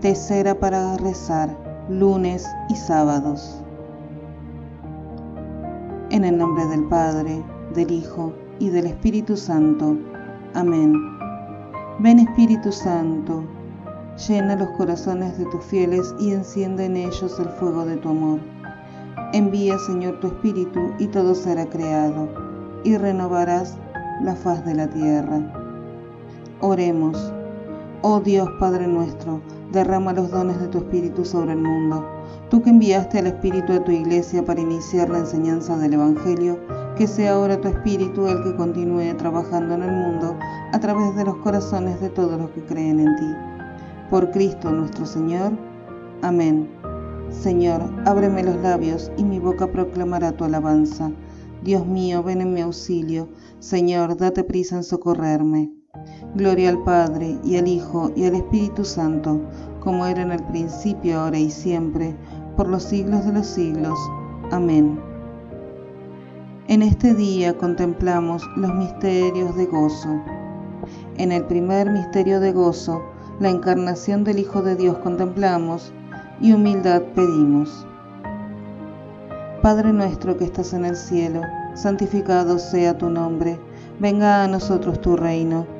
Tercera para rezar, lunes y sábados. En el nombre del Padre, del Hijo y del Espíritu Santo. Amén. Ven Espíritu Santo, llena los corazones de tus fieles y enciende en ellos el fuego de tu amor. Envía, Señor, tu Espíritu y todo será creado, y renovarás la faz de la tierra. Oremos. Oh Dios Padre nuestro, derrama los dones de tu Espíritu sobre el mundo. Tú que enviaste al Espíritu a tu iglesia para iniciar la enseñanza del Evangelio, que sea ahora tu Espíritu el que continúe trabajando en el mundo a través de los corazones de todos los que creen en ti. Por Cristo nuestro Señor. Amén. Señor, ábreme los labios y mi boca proclamará tu alabanza. Dios mío, ven en mi auxilio. Señor, date prisa en socorrerme. Gloria al Padre, y al Hijo, y al Espíritu Santo, como era en el principio, ahora y siempre, por los siglos de los siglos. Amén. En este día contemplamos los misterios de gozo. En el primer misterio de gozo, la encarnación del Hijo de Dios contemplamos y humildad pedimos. Padre nuestro que estás en el cielo, santificado sea tu nombre, venga a nosotros tu reino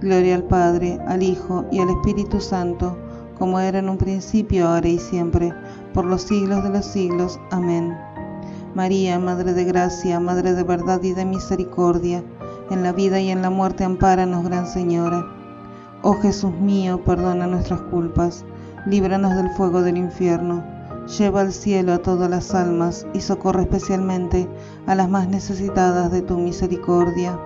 Gloria al Padre, al Hijo y al Espíritu Santo, como era en un principio, ahora y siempre, por los siglos de los siglos. Amén. María, Madre de Gracia, Madre de Verdad y de Misericordia, en la vida y en la muerte ampáranos, Gran Señora. Oh Jesús mío, perdona nuestras culpas, líbranos del fuego del infierno, lleva al cielo a todas las almas y socorre especialmente a las más necesitadas de tu misericordia.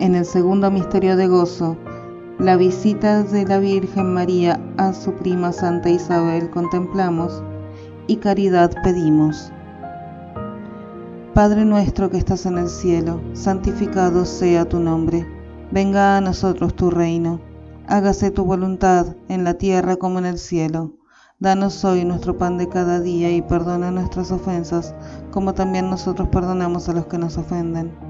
En el segundo misterio de gozo, la visita de la Virgen María a su prima Santa Isabel contemplamos y caridad pedimos. Padre nuestro que estás en el cielo, santificado sea tu nombre, venga a nosotros tu reino, hágase tu voluntad en la tierra como en el cielo. Danos hoy nuestro pan de cada día y perdona nuestras ofensas, como también nosotros perdonamos a los que nos ofenden.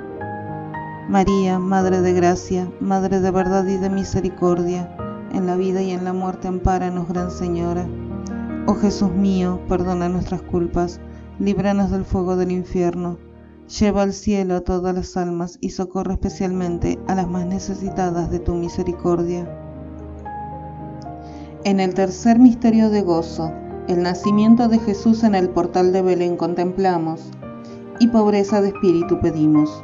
María, Madre de Gracia, Madre de Verdad y de Misericordia, en la vida y en la muerte ampáranos, Gran Señora. Oh Jesús mío, perdona nuestras culpas, líbranos del fuego del infierno, lleva al cielo a todas las almas y socorre especialmente a las más necesitadas de tu misericordia. En el tercer misterio de gozo, el nacimiento de Jesús en el portal de Belén contemplamos, y pobreza de espíritu pedimos.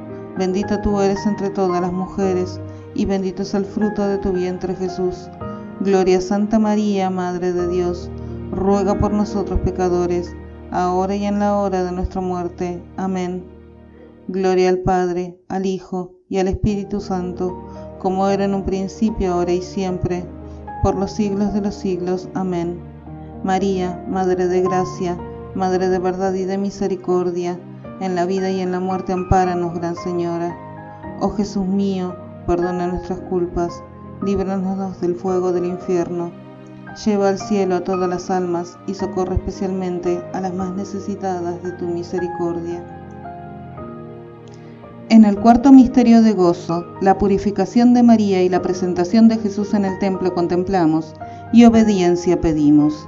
Bendita tú eres entre todas las mujeres, y bendito es el fruto de tu vientre Jesús. Gloria Santa María, Madre de Dios, ruega por nosotros pecadores, ahora y en la hora de nuestra muerte. Amén. Gloria al Padre, al Hijo y al Espíritu Santo, como era en un principio, ahora y siempre, por los siglos de los siglos. Amén. María, Madre de Gracia, Madre de verdad y de misericordia, en la vida y en la muerte, ampáranos, Gran Señora. Oh Jesús mío, perdona nuestras culpas, líbranos del fuego del infierno. Lleva al cielo a todas las almas y socorre especialmente a las más necesitadas de tu misericordia. En el cuarto misterio de gozo, la purificación de María y la presentación de Jesús en el templo contemplamos y obediencia pedimos.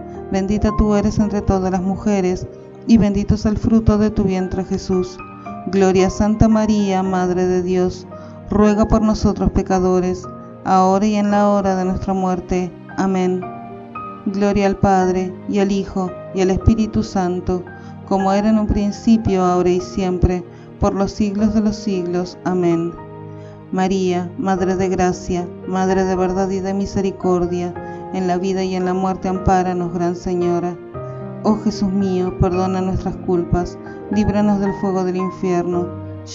Bendita tú eres entre todas las mujeres, y bendito es el fruto de tu vientre Jesús. Gloria a Santa María, Madre de Dios, ruega por nosotros pecadores, ahora y en la hora de nuestra muerte. Amén. Gloria al Padre, y al Hijo, y al Espíritu Santo, como era en un principio, ahora y siempre, por los siglos de los siglos. Amén. María, Madre de Gracia, Madre de verdad y de misericordia, en la vida y en la muerte, ampáranos, Gran Señora. Oh Jesús mío, perdona nuestras culpas, líbranos del fuego del infierno,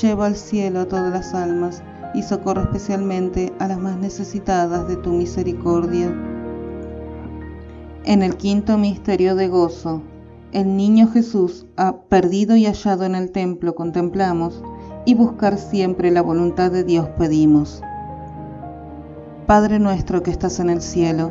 lleva al cielo a todas las almas y socorre especialmente a las más necesitadas de tu misericordia. En el quinto misterio de gozo, el niño Jesús perdido y hallado en el templo contemplamos y buscar siempre la voluntad de Dios pedimos. Padre nuestro que estás en el cielo,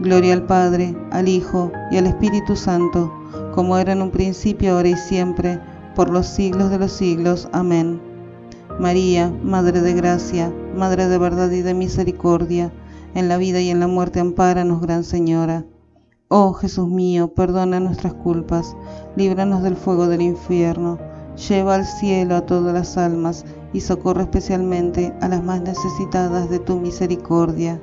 Gloria al Padre, al Hijo y al Espíritu Santo, como era en un principio, ahora y siempre, por los siglos de los siglos. Amén. María, Madre de Gracia, Madre de verdad y de misericordia, en la vida y en la muerte ampáranos, Gran Señora. Oh Jesús mío, perdona nuestras culpas, líbranos del fuego del infierno, lleva al cielo a todas las almas y socorre especialmente a las más necesitadas de tu misericordia.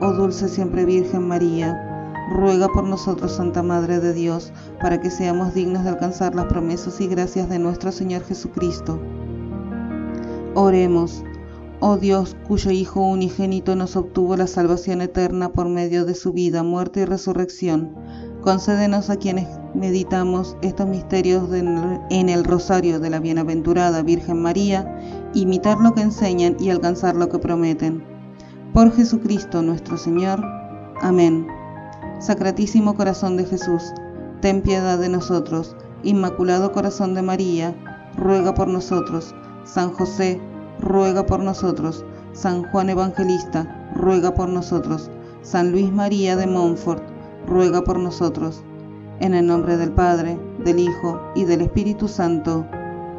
oh dulce siempre Virgen María, ruega por nosotros, Santa Madre de Dios, para que seamos dignos de alcanzar las promesas y gracias de nuestro Señor Jesucristo. Oremos, oh Dios, cuyo Hijo unigénito nos obtuvo la salvación eterna por medio de su vida, muerte y resurrección. Concédenos a quienes meditamos estos misterios en el rosario de la bienaventurada Virgen María, imitar lo que enseñan y alcanzar lo que prometen. Por Jesucristo nuestro Señor. Amén. Sacratísimo Corazón de Jesús, ten piedad de nosotros. Inmaculado Corazón de María, ruega por nosotros. San José, ruega por nosotros. San Juan Evangelista, ruega por nosotros. San Luis María de Montfort, ruega por nosotros. En el nombre del Padre, del Hijo y del Espíritu Santo.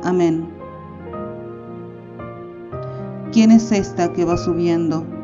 Amén. ¿Quién es esta que va subiendo,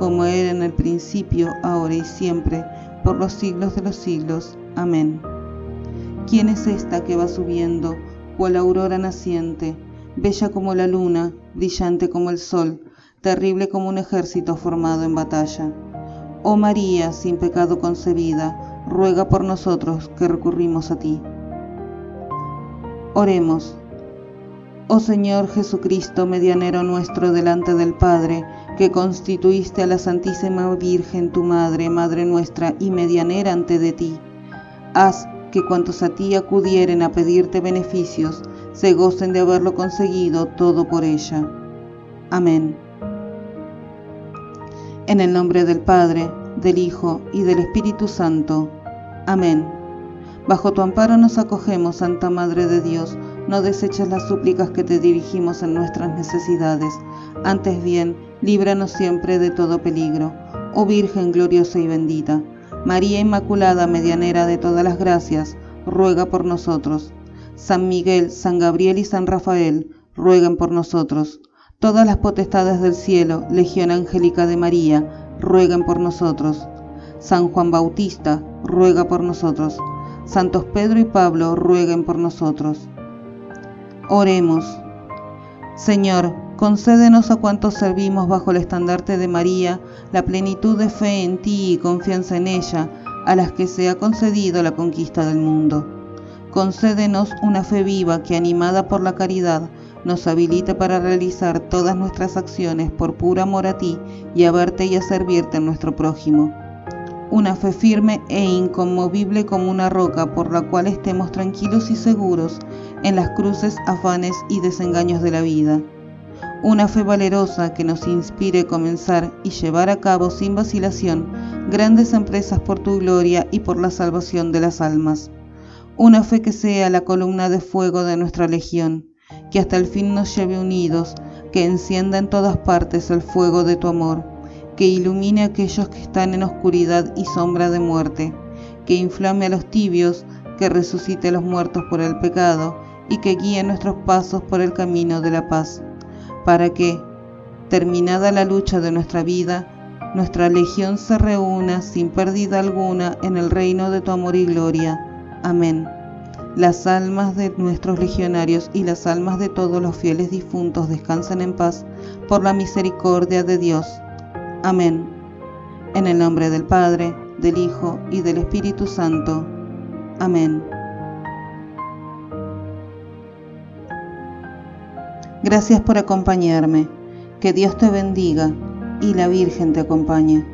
como era en el principio, ahora y siempre, por los siglos de los siglos. Amén. ¿Quién es esta que va subiendo, cual aurora naciente, bella como la luna, brillante como el sol, terrible como un ejército formado en batalla? Oh María, sin pecado concebida, ruega por nosotros que recurrimos a ti. Oremos. Oh Señor Jesucristo, medianero nuestro delante del Padre, que constituiste a la Santísima Virgen tu Madre, Madre nuestra y medianera ante de ti. Haz que cuantos a ti acudieren a pedirte beneficios, se gocen de haberlo conseguido todo por ella. Amén. En el nombre del Padre, del Hijo y del Espíritu Santo. Amén. Bajo tu amparo nos acogemos, Santa Madre de Dios, no deseches las súplicas que te dirigimos en nuestras necesidades, antes bien, líbranos siempre de todo peligro. Oh Virgen gloriosa y bendita, María Inmaculada, medianera de todas las gracias, ruega por nosotros. San Miguel, San Gabriel y San Rafael, rueguen por nosotros. Todas las potestades del cielo, Legión Angélica de María, rueguen por nosotros. San Juan Bautista, ruega por nosotros. Santos Pedro y Pablo, rueguen por nosotros. Oremos. Señor, concédenos a cuantos servimos bajo el estandarte de María la plenitud de fe en ti y confianza en ella, a las que se ha concedido la conquista del mundo. Concédenos una fe viva que, animada por la caridad, nos habilite para realizar todas nuestras acciones por puro amor a ti y a verte y a servirte en nuestro prójimo. Una fe firme e inconmovible como una roca por la cual estemos tranquilos y seguros en las cruces, afanes y desengaños de la vida. Una fe valerosa que nos inspire comenzar y llevar a cabo sin vacilación grandes empresas por tu gloria y por la salvación de las almas. Una fe que sea la columna de fuego de nuestra legión que hasta el fin nos lleve unidos, que encienda en todas partes el fuego de tu amor, que ilumine a aquellos que están en oscuridad y sombra de muerte, que inflame a los tibios, que resucite a los muertos por el pecado y que guíe nuestros pasos por el camino de la paz, para que, terminada la lucha de nuestra vida, nuestra legión se reúna sin pérdida alguna en el reino de tu amor y gloria. Amén las almas de nuestros legionarios y las almas de todos los fieles difuntos descansen en paz por la misericordia de Dios. Amén. En el nombre del Padre, del Hijo y del Espíritu Santo. Amén. Gracias por acompañarme. Que Dios te bendiga y la Virgen te acompañe.